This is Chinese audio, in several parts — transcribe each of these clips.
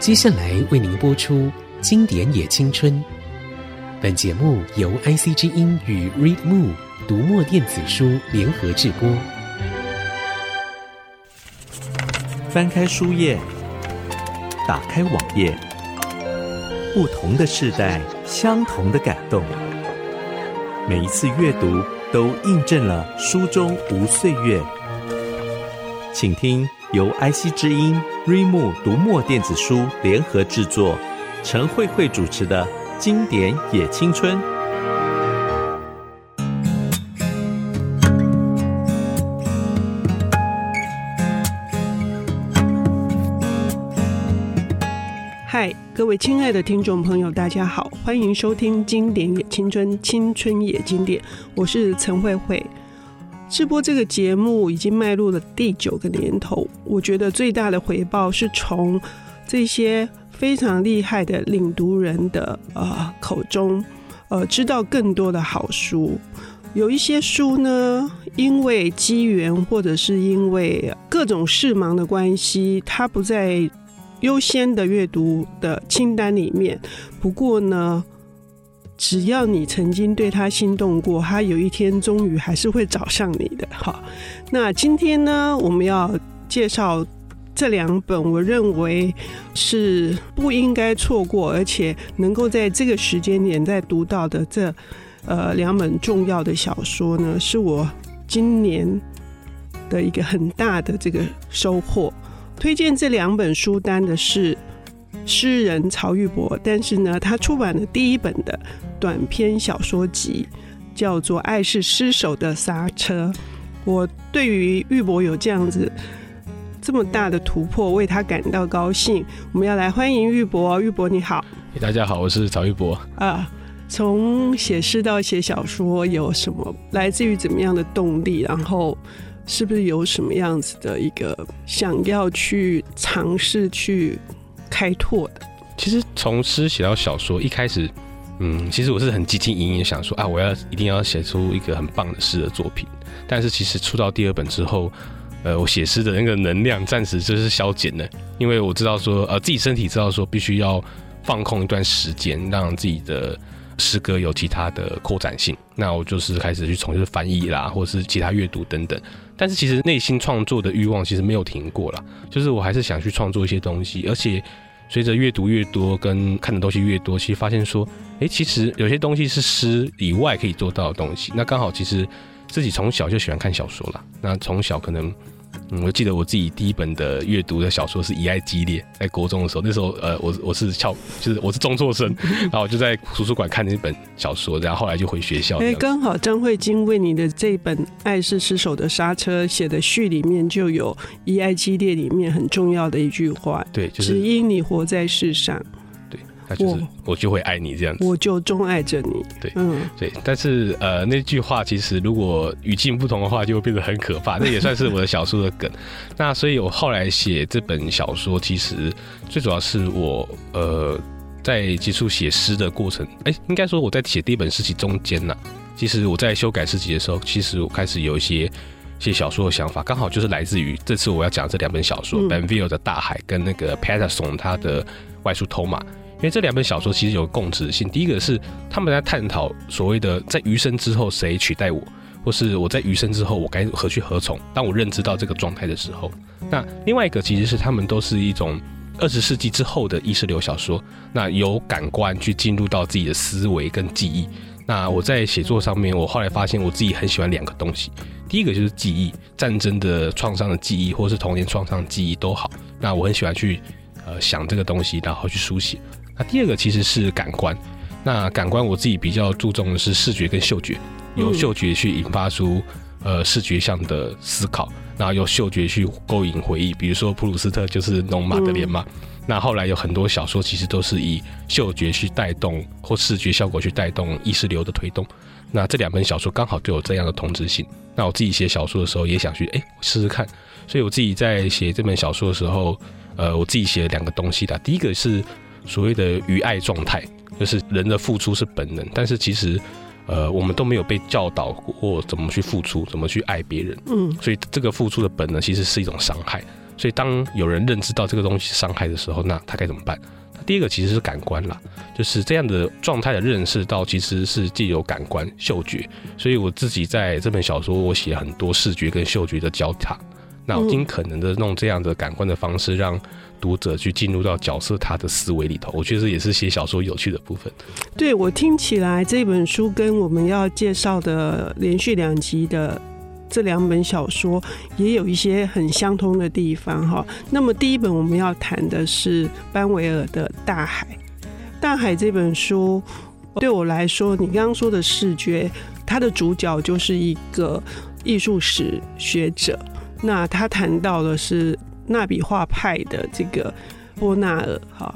接下来为您播出《经典也青春》。本节目由 IC 之音与 ReadMo 读墨电子书联合制播。翻开书页，打开网页，不同的世代，相同的感动。每一次阅读，都印证了书中无岁月。请听由 IC 之音 Readmoo 读墨电子书联合制作，陈慧慧主持的《经典也青春》。嗨，各位亲爱的听众朋友，大家好，欢迎收听《经典也青春》，青春也经典，我是陈慧慧。直播这个节目已经迈入了第九个年头，我觉得最大的回报是从这些非常厉害的领读人的呃口中，呃知道更多的好书。有一些书呢，因为机缘或者是因为各种事忙的关系，它不在优先的阅读的清单里面。不过呢。只要你曾经对他心动过，他有一天终于还是会找上你的。好，那今天呢，我们要介绍这两本，我认为是不应该错过，而且能够在这个时间点再读到的这呃两本重要的小说呢，是我今年的一个很大的这个收获。推荐这两本书单的是诗人曹玉博，但是呢，他出版的第一本的。短篇小说集叫做《爱是失手的刹车》。我对于玉博有这样子这么大的突破，为他感到高兴。我们要来欢迎玉博，玉博你好。大家好，我是曹玉博。啊，从写诗到写小说，有什么来自于怎么样的动力？然后是不是有什么样子的一个想要去尝试去开拓的？其实从诗写到小说，一开始。嗯，其实我是很汲汲营营想说啊，我要一定要写出一个很棒的诗的作品。但是其实出到第二本之后，呃，我写诗的那个能量暂时就是消减了，因为我知道说，呃，自己身体知道说必须要放空一段时间，让自己的诗歌有其他的扩展性。那我就是开始去从事翻译啦，或者是其他阅读等等。但是其实内心创作的欲望其实没有停过啦，就是我还是想去创作一些东西，而且。随着阅读越多，跟看的东西越多，其实发现说，哎，其实有些东西是诗以外可以做到的东西。那刚好，其实自己从小就喜欢看小说了。那从小可能。嗯，我记得我自己第一本的阅读的小说是《以爱激烈》，在国中的时候，那时候呃，我我是翘，就是我是中辍生，然后我就在图书馆看那本小说，然后后来就回学校。哎，刚好张慧晶为你的这本《爱是失手的刹车》写的序里面就有《以爱激烈》里面很重要的一句话，对，就是只因你活在世上。他就是我就会爱你这样子，我就钟爱着你。对，嗯，对。但是呃，那句话其实如果语境不同的话，就会变得很可怕。那也算是我的小说的梗。那所以我后来写这本小说，其实最主要是我呃在接触写诗的过程。哎，应该说我在写第一本诗集中间呢，其实我在修改诗集的时候，其实我开始有一些写小说的想法，刚好就是来自于这次我要讲这两本小说，嗯 Benville 的《大海》跟那个 Patterson 他的《外出偷马》。因为这两本小说其实有共识性，第一个是他们在探讨所谓的在余生之后谁取代我，或是我在余生之后我该何去何从。当我认知到这个状态的时候，那另外一个其实是他们都是一种二十世纪之后的意识流小说，那由感官去进入到自己的思维跟记忆。那我在写作上面，我后来发现我自己很喜欢两个东西，第一个就是记忆，战争的创伤的记忆，或是童年创伤的记忆都好。那我很喜欢去呃想这个东西，然后去书写。那第二个其实是感官，那感官我自己比较注重的是视觉跟嗅觉，由嗅觉去引发出呃视觉上的思考，然后由嗅觉去勾引回忆，比如说普鲁斯特就是弄马德莲嘛。那后来有很多小说其实都是以嗅觉去带动或视觉效果去带动意识流的推动。那这两本小说刚好都有这样的同质性。那我自己写小说的时候也想去哎试试看，所以我自己在写这本小说的时候，呃，我自己写了两个东西的，第一个是。所谓的与爱状态，就是人的付出是本能，但是其实，呃，我们都没有被教导过怎么去付出，怎么去爱别人。嗯，所以这个付出的本能其实是一种伤害。所以当有人认知到这个东西伤害的时候，那他该怎么办？第一个其实是感官啦，就是这样的状态的认识到其实是既有感官嗅觉，所以我自己在这本小说我写很多视觉跟嗅觉的交叉，那我尽可能的弄这样的感官的方式，让读者去进入到角色他的思维里头，我觉得也是写小说有趣的部分。对，我听起来这本书跟我们要介绍的连续两集的。这两本小说也有一些很相通的地方哈。那么第一本我们要谈的是班维尔的《大海》。《大海》这本书对我来说，你刚刚说的视觉，它的主角就是一个艺术史学者。那他谈到的是纳比画派的这个波纳尔哈。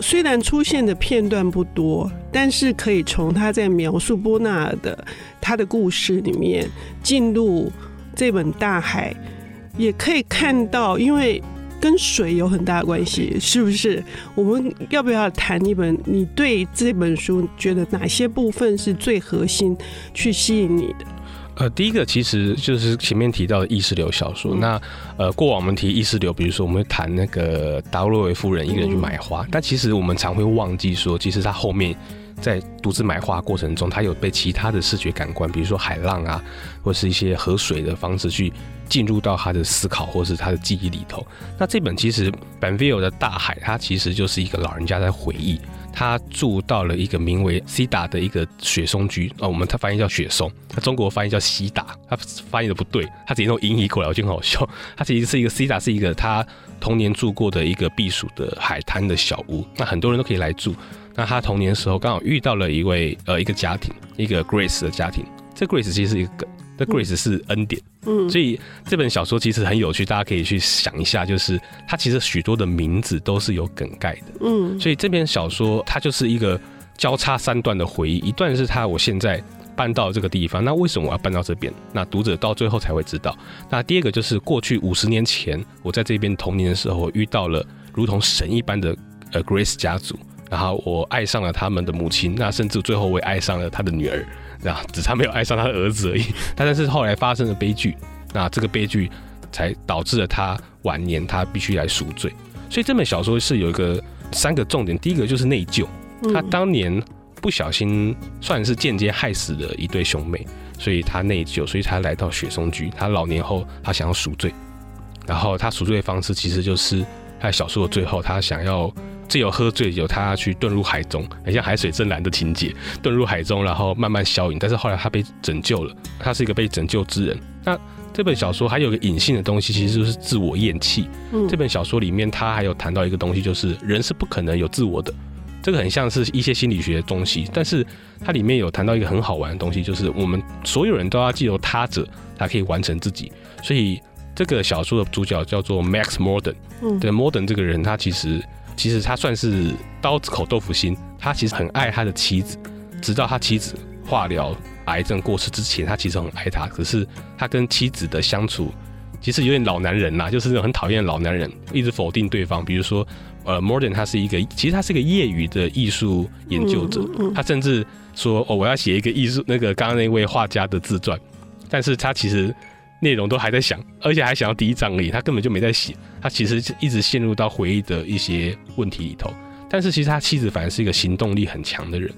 虽然出现的片段不多，但是可以从他在描述波纳尔的他的故事里面进入这本《大海》，也可以看到，因为跟水有很大关系，是不是？我们要不要谈一本？你对这本书觉得哪些部分是最核心去吸引你的？呃，第一个其实就是前面提到的意识流小说。嗯、那呃，过往我们提意识流，比如说我们会谈那个达洛维夫人一个人去买花，嗯、但其实我们常会忘记说，其实他后面在独自买花过程中，他有被其他的视觉感官，比如说海浪啊，或是一些河水的方式去进入到他的思考或是他的记忆里头。那这本其实班维尔的大海，它其实就是一个老人家在回忆。他住到了一个名为西达的一个雪松居啊，我们他翻译叫雪松，他中国翻译叫西达，他翻译的不对，他直接用英译过来，我觉得很好笑。他其实是一个西达，是一个他童年住过的一个避暑的海滩的小屋，那很多人都可以来住。那他童年的时候刚好遇到了一位呃一个家庭，一个 Grace 的家庭，这 Grace 其实是一个。The Grace 是恩典，嗯，所以这本小说其实很有趣，大家可以去想一下，就是它其实许多的名字都是有梗概的，嗯，所以这篇小说它就是一个交叉三段的回忆，一段是他我现在搬到这个地方，那为什么我要搬到这边？那读者到最后才会知道。那第二个就是过去五十年前我在这边童年的时候，我遇到了如同神一般的呃 Grace 家族，然后我爱上了他们的母亲，那甚至最后我也爱上了他的女儿。啊，只差没有爱上他的儿子而已。但是后来发生了悲剧，那这个悲剧才导致了他晚年他必须来赎罪。所以这本小说是有一个三个重点，第一个就是内疚，他当年不小心算是间接害死了一对兄妹，所以他内疚，所以他来到雪松居。他老年后他想要赎罪，然后他赎罪的方式其实就是他在小说的最后，他想要。只有喝醉酒，他去遁入海中，很像海水正蓝的情节，遁入海中，然后慢慢消隐。但是后来他被拯救了，他是一个被拯救之人。那这本小说还有一个隐性的东西，其实就是自我厌弃。嗯，这本小说里面他还有谈到一个东西，就是人是不可能有自我的。这个很像是一些心理学的东西，但是它里面有谈到一个很好玩的东西，就是我们所有人都要借由他者才可以完成自己。所以这个小说的主角叫做 Max Morden。嗯，对，Morden 这个人他其实。其实他算是刀子口豆腐心，他其实很爱他的妻子，直到他妻子化疗癌症过世之前，他其实很爱他。可是他跟妻子的相处，其实有点老男人呐，就是那种很讨厌老男人，一直否定对方。比如说，呃，Morden 他是一个，其实他是一个业余的艺术研究者，他甚至说，哦，我要写一个艺术那个刚刚那位画家的自传，但是他其实。内容都还在想，而且还想要第一章而已，他根本就没在写，他其实一直陷入到回忆的一些问题里头。但是其实他妻子反而是一个行动力很强的人。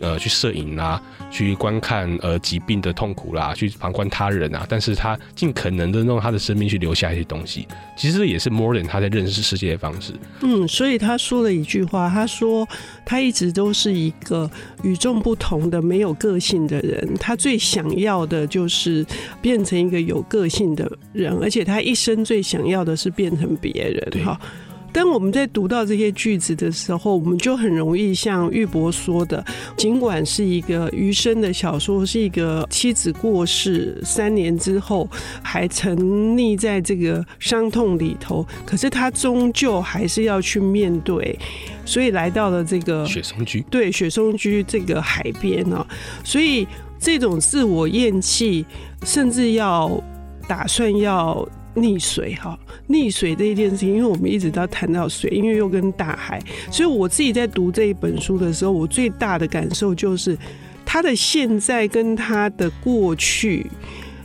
呃，去摄影啊，去观看呃疾病的痛苦啦，去旁观他人啊，但是他尽可能的用他的生命去留下一些东西，其实也是 Morden 他在认识世界的方式。嗯，所以他说了一句话，他说他一直都是一个与众不同的、没有个性的人，他最想要的就是变成一个有个性的人，而且他一生最想要的是变成别人。哈。当我们在读到这些句子的时候，我们就很容易像玉博说的，尽管是一个余生的小说，是一个妻子过世三年之后还沉溺在这个伤痛里头，可是他终究还是要去面对，所以来到了这个雪松居，对，雪松居这个海边啊，所以这种自我厌弃，甚至要打算要。溺水哈，溺水这一件事情，因为我们一直都谈到水，因为又跟大海，所以我自己在读这一本书的时候，我最大的感受就是他的现在跟他的过去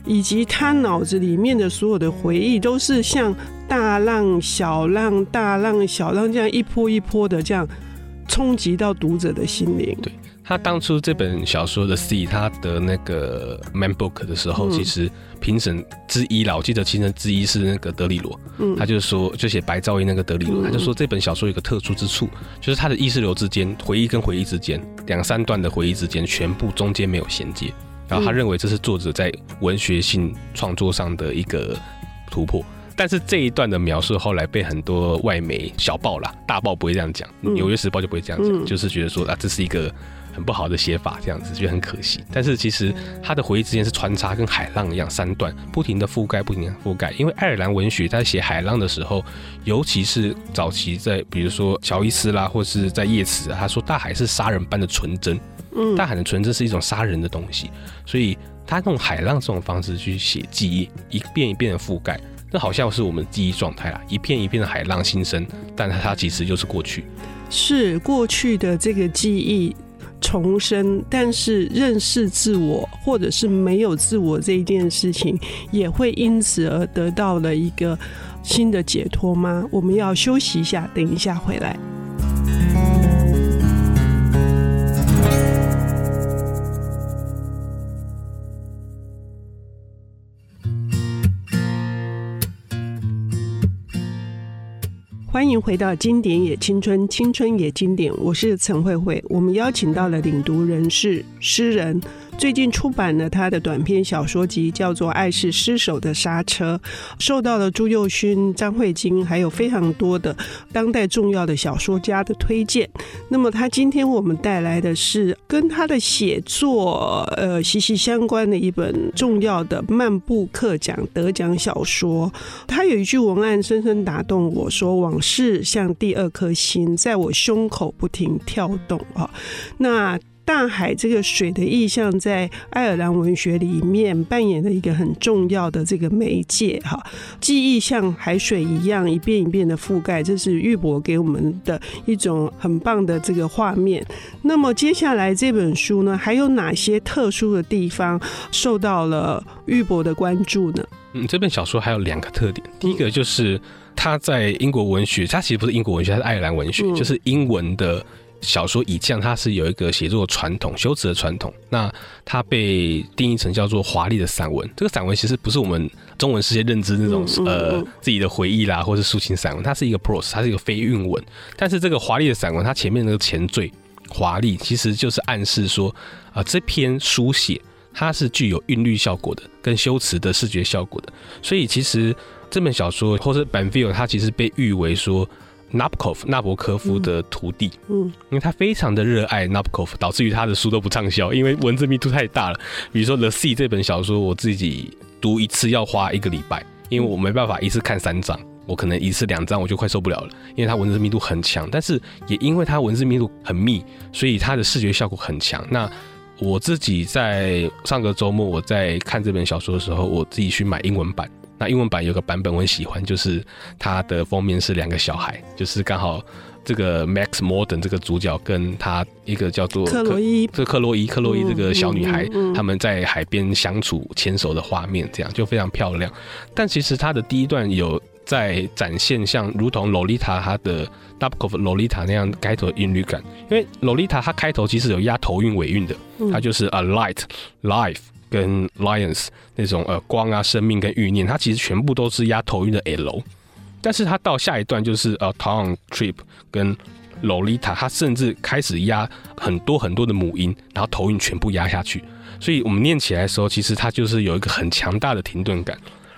以及他脑子里面的所有的回忆，都是像大浪、小浪、大浪、小浪这样一波一波的这样冲击到读者的心灵。他当初这本小说的 C，他的那个 Man Book 的时候，嗯、其实评审之一啦，我记得评审之一是那个德里罗，嗯，他就说，就写白噪音那个德里罗，嗯、他就说这本小说有个特殊之处，就是他的意识流之间，回忆跟回忆之间，两三段的回忆之间，全部中间没有衔接，然后他认为这是作者在文学性创作上的一个突破。但是这一段的描述后来被很多外媒小报啦，大报不会这样讲，《纽约时报》就不会这样讲，嗯、就是觉得说啊，这是一个。很不好的写法，这样子觉得很可惜。但是其实他的回忆之间是穿插，跟海浪一样，三段不停的覆盖，不停的覆盖。因为爱尔兰文学在写海浪的时候，尤其是早期在，比如说乔伊斯啦，或是在叶慈啊，他说大海是杀人般的纯真，嗯，大海的纯真是一种杀人的东西，所以他用海浪这种方式去写记忆，一遍一遍的覆盖，那好像是我们记忆状态啦，一片一片的海浪新生，但它其实就是过去，是过去的这个记忆。重生，但是认识自我或者是没有自我这一件事情，也会因此而得到了一个新的解脱吗？我们要休息一下，等一下回来。欢迎回到《经典也青春，青春也经典》，我是陈慧慧。我们邀请到了领读人是诗人。最近出版了他的短篇小说集，叫做《爱是失手的刹车》，受到了朱佑勋、张慧晶还有非常多的当代重要的小说家的推荐。那么他今天我们带来的是跟他的写作呃息息相关的一本重要的漫步课奖得奖小说。他有一句文案深深打动我说：“往事像第二颗心，在我胸口不停跳动。”啊，那。大海这个水的意象，在爱尔兰文学里面扮演了一个很重要的这个媒介哈。记忆像海水一样一遍一遍的覆盖，这是玉博给我们的一种很棒的这个画面。那么接下来这本书呢，还有哪些特殊的地方受到了玉博的关注呢？嗯，这本小说还有两个特点，第一个就是它在英国文学，它其实不是英国文学，它是爱尔兰文学，就是英文的。小说以降，它是有一个写作传统、修辞的传统。那它被定义成叫做华丽的散文。这个散文其实不是我们中文世界认知那种呃自己的回忆啦，或是抒情散文。它是一个 prose，它是一个非韵文。但是这个华丽的散文，它前面那个前缀华丽，其实就是暗示说啊、呃，这篇书写它是具有韵律效果的，跟修辞的视觉效果的。所以其实这本小说或是 Banville，它其实被誉为说。Nabokov 纳博科夫的徒弟，嗯，因为他非常的热爱 Nabokov，导致于他的书都不畅销，因为文字密度太大了。比如说《The Sea》这本小说，我自己读一次要花一个礼拜，因为我没办法一次看三章，我可能一次两章我就快受不了了，因为它文字密度很强。但是也因为它文字密度很密，所以它的视觉效果很强。那我自己在上个周末我在看这本小说的时候，我自己去买英文版。那英文版有个版本我很喜欢，就是它的封面是两个小孩，就是刚好这个 Max Morden 这个主角跟他一个叫做克洛伊，这克洛伊克洛伊这个小女孩，他们在海边相处牵手的画面，这样就非常漂亮。但其实它的第一段有在展现像如同洛丽塔她的 Dubkov 洛丽塔那样开头的韵律感，因为洛丽塔它开头其实有押头韵尾韵的，它就是 A light life。跟 Lions 那种呃光啊生命跟欲念，它其实全部都是压头韵的 L，但是它到下一段就是呃 Town Trip 跟 Lolita，它甚至开始压很多很多的母音，然后头韵全部压下去，所以我们念起来的时候，其实它就是有一个很强大的停顿感。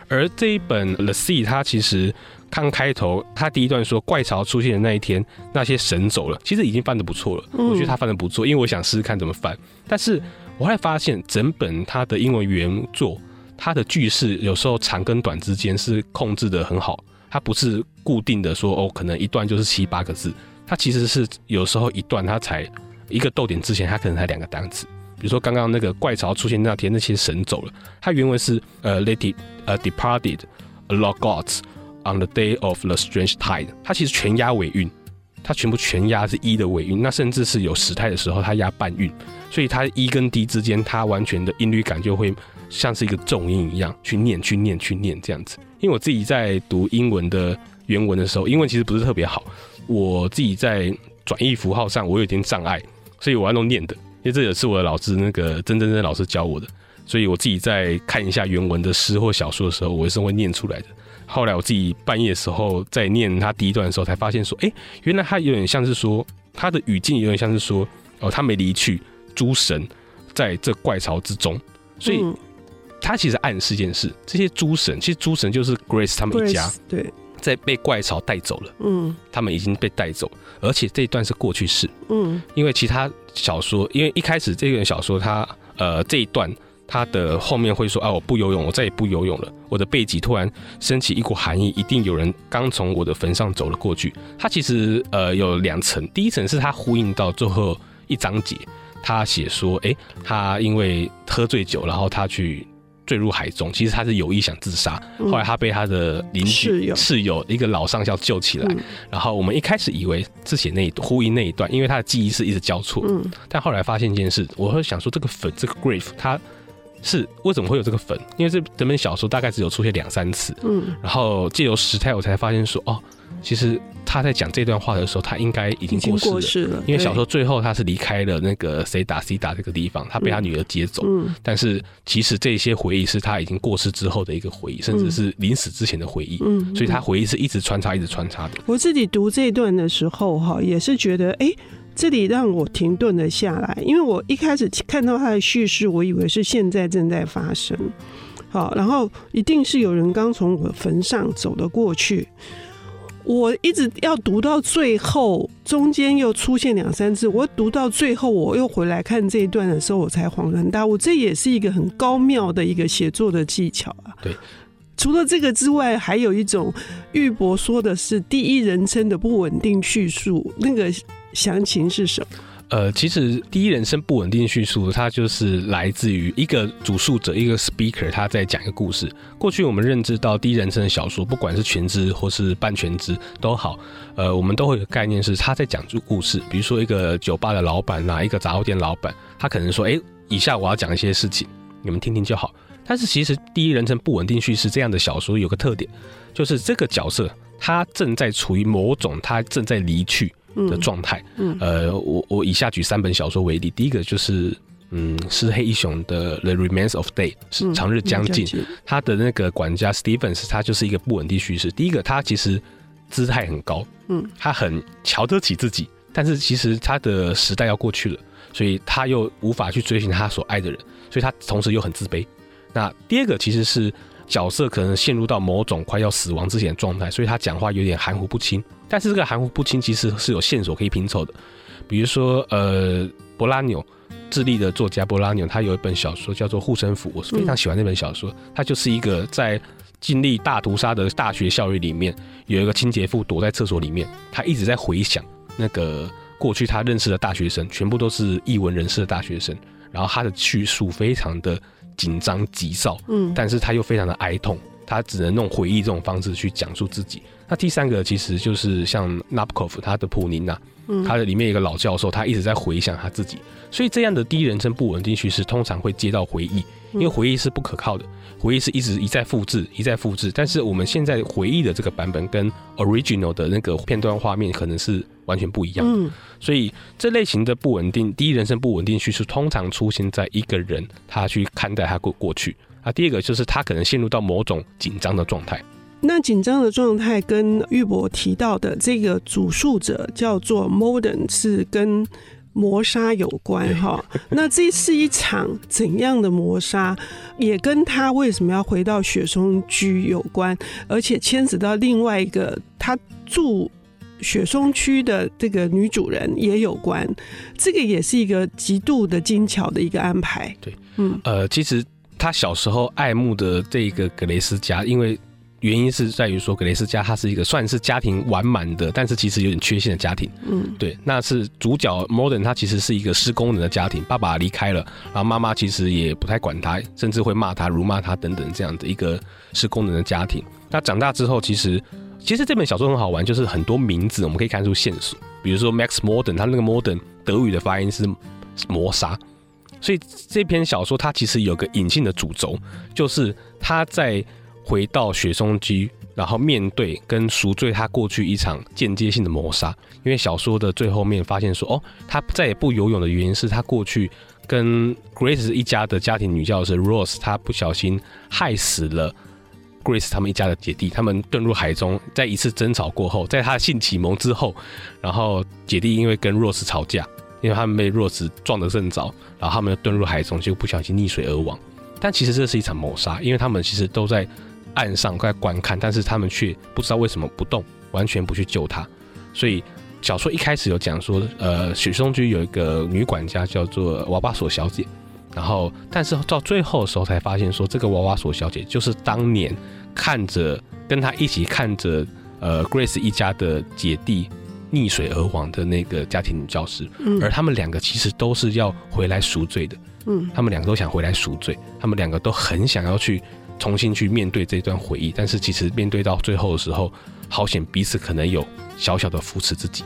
而这一本 The Sea，它其实刚开头，它第一段说怪潮出现的那一天，那些神走了，其实已经翻得不错了。我觉得它翻得不错，因为我想试试看怎么翻，但是。我还发现，整本它的英文原作，它的句式有时候长跟短之间是控制得很好，它不是固定的说哦，可能一段就是七八个字，它其实是有时候一段它才一个逗点之前，它可能才两个单词。比如说刚刚那个怪潮出现那天，那些神走了，它原文是呃，let it 呃，departed a lot gods on the day of the strange tide，它其实全押尾韵。它全部全押是一的尾韵，那甚至是有时态的时候，它押半韵，所以它一跟 D 之间，它完全的音律感就会像是一个重音一样去念、去念、去念这样子。因为我自己在读英文的原文的时候，英文其实不是特别好，我自己在转译符号上我有点障碍，所以我要弄念的。因为这也是我的老师那个曾曾曾老师教我的，所以我自己在看一下原文的诗或小说的时候，我也是会念出来的。后来我自己半夜的时候在念他第一段的时候，才发现说，哎，原来他有点像是说他的语境有点像是说，哦，他没离去，诸神在这怪潮之中，所以他其实暗示一件事，这些诸神其实诸神就是 Grace 他们一家，对，在被怪潮带走了，嗯，他们已经被带走，而且这一段是过去式，嗯，因为其他小说，因为一开始这个小说它呃这一段。他的后面会说啊，我不游泳，我再也不游泳了。我的背脊突然升起一股寒意，一定有人刚从我的坟上走了过去。他其实呃有两层，第一层是他呼应到最后一章节，他写说，哎、欸，他因为喝醉酒，然后他去坠入海中，其实他是有意想自杀。后来他被他的邻居室友一个老上校救起来。然后我们一开始以为是写那一段呼应那一段，因为他的记忆是一直交错。嗯，但后来发现一件事，我会想说这个粉这个 grief，他。是为什么会有这个粉？因为这这本小说大概只有出现两三次，嗯，然后借由时态，我才发现说，哦，其实他在讲这段话的时候，他应该已经过世了。世了，因为小说最后他是离开了那个谁打谁打这个地方，他被他女儿接走。嗯，但是其实这些回忆是他已经过世之后的一个回忆，甚至是临死之前的回忆。嗯，所以他回忆是一直穿插，一直穿插的。我自己读这一段的时候，哈，也是觉得，哎。这里让我停顿了下来，因为我一开始看到他的叙事，我以为是现在正在发生。好，然后一定是有人刚从我的坟上走了过去。我一直要读到最后，中间又出现两三次。我读到最后，我又回来看这一段的时候，我才恍然大悟。这也是一个很高妙的一个写作的技巧啊。对，除了这个之外，还有一种玉博说的是第一人称的不稳定叙述，那个。详情是什么？呃，其实第一人称不稳定叙述，它就是来自于一个主述者，一个 speaker，他在讲一个故事。过去我们认知到第一人称的小说，不管是全知或是半全知都好，呃，我们都会有概念是他在讲述故事。比如说一个酒吧的老板，哪一个杂货店老板，他可能说：“哎，以下我要讲一些事情，你们听听就好。”但是其实第一人称不稳定叙事这样的小说有个特点，就是这个角色他正在处于某种他正在离去。的状态，嗯，呃，我我以下举三本小说为例，第一个就是，嗯，是黑一雄的《The Remains of Day》，是长日将近，他的那个管家 Stevens，他就是一个不稳定叙事。第一个，他其实姿态很高，嗯，他很瞧得起自己，但是其实他的时代要过去了，所以他又无法去追寻他所爱的人，所以他同时又很自卑。那第二个其实是。角色可能陷入到某种快要死亡之前的状态，所以他讲话有点含糊不清。但是这个含糊不清其实是有线索可以拼凑的，比如说，呃，博拉纽，智利的作家博拉纽，他有一本小说叫做《护身符》，我是非常喜欢那本小说。他就是一个在经历大屠杀的大学校园里面，有一个清洁妇躲在厕所里面，他一直在回想那个过去他认识的大学生，全部都是艺文人士的大学生，然后他的叙述非常的。紧张急躁，嗯，但是他又非常的哀痛，他只能用回忆这种方式去讲述自己。那第三个其实就是像 Nabokov 他的普宁娜，嗯，他的里面一个老教授，他一直在回想他自己，所以这样的第一人称不稳定叙事通常会接到回忆，因为回忆是不可靠的，回忆是一直一再复制，一再复制。但是我们现在回忆的这个版本跟 original 的那个片段画面可能是完全不一样的，嗯，所以这类型的不稳定第一人称不稳定叙事通常出现在一个人他去看待他过过去啊。第二个就是他可能陷入到某种紧张的状态。那紧张的状态跟玉博提到的这个主述者叫做 Morden 是跟磨砂有关哈。那这是一场怎样的磨砂，也跟他为什么要回到雪松区有关，而且牵扯到另外一个他住雪松区的这个女主人也有关。这个也是一个极度的精巧的一个安排。对，嗯，呃，其实他小时候爱慕的这个格雷斯家，因为原因是在于说，格雷斯家他是一个算是家庭完满的，但是其实有点缺陷的家庭。嗯，对，那是主角 Morden 他其实是一个失功能的家庭，爸爸离开了，然后妈妈其实也不太管他，甚至会骂他、辱骂他等等这样的一个失功能的家庭。那长大之后，其实其实这本小说很好玩，就是很多名字我们可以看出线索，比如说 Max Morden，他那个 Morden 德语的发音是磨砂。所以这篇小说它其实有个隐性的主轴，就是他在回到雪松居，然后面对跟赎罪他过去一场间接性的谋杀。因为小说的最后面发现说，哦，他再也不游泳的原因是他过去跟 Grace 一家的家庭女教师 Rose，他不小心害死了 Grace 他们一家的姐弟。他们遁入海中，在一次争吵过后，在他性启蒙之后，然后姐弟因为跟 Rose 吵架。因为他们被 Rose 撞得正着，然后他们又遁入海中，就不小心溺水而亡。但其实这是一场谋杀，因为他们其实都在岸上在观看，但是他们却不知道为什么不动，完全不去救他。所以小说一开始有讲说，呃，许嵩居有一个女管家叫做娃娃索小姐，然后但是到最后的时候才发现说，这个娃娃索小姐就是当年看着跟他一起看着呃 Grace 一家的姐弟。溺水而亡的那个家庭女教师，而他们两个其实都是要回来赎罪的。嗯，他们两个都想回来赎罪，他们两个都很想要去重新去面对这段回忆，但是其实面对到最后的时候，好险彼此可能有小小的扶持自己。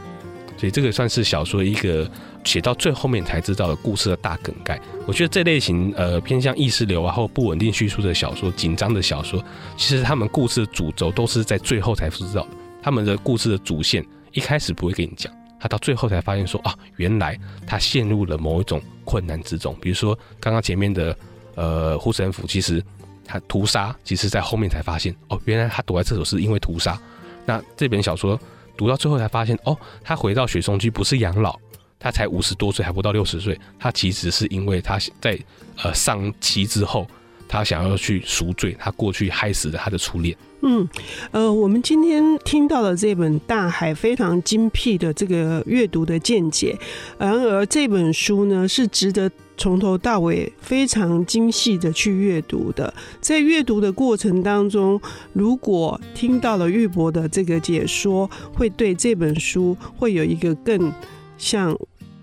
所以这个算是小说一个写到最后面才知道的故事的大梗概。我觉得这类型呃偏向意识流啊或不稳定叙述的小说，紧张的小说，其实他们故事的主轴都是在最后才知道的，他们的故事的主线。一开始不会跟你讲，他到最后才发现说啊，原来他陷入了某一种困难之中。比如说刚刚前面的呃护身符，其实他屠杀，其实在后面才发现哦，原来他躲在厕所是因为屠杀。那这本小说读到最后才发现哦，他回到雪松居不是养老，他才五十多岁，还不到六十岁，他其实是因为他在呃丧妻之后。他想要去赎罪，他过去害死了他的初恋。嗯，呃，我们今天听到了这本《大海》非常精辟的这个阅读的见解，然而这本书呢是值得从头到尾非常精细的去阅读的。在阅读的过程当中，如果听到了玉博的这个解说，会对这本书会有一个更像，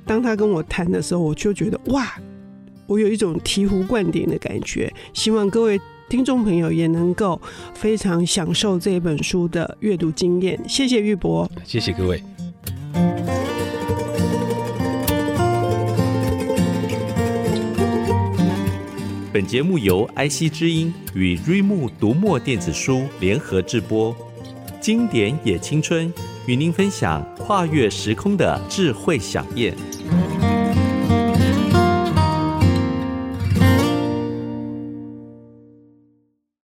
当他跟我谈的时候，我就觉得哇。我有一种醍醐灌顶的感觉，希望各位听众朋友也能够非常享受这本书的阅读经验。谢谢玉博，谢谢各位。本节目由 IC 之音与瑞木读墨电子书联合制播，经典也青春与您分享跨越时空的智慧饗宴。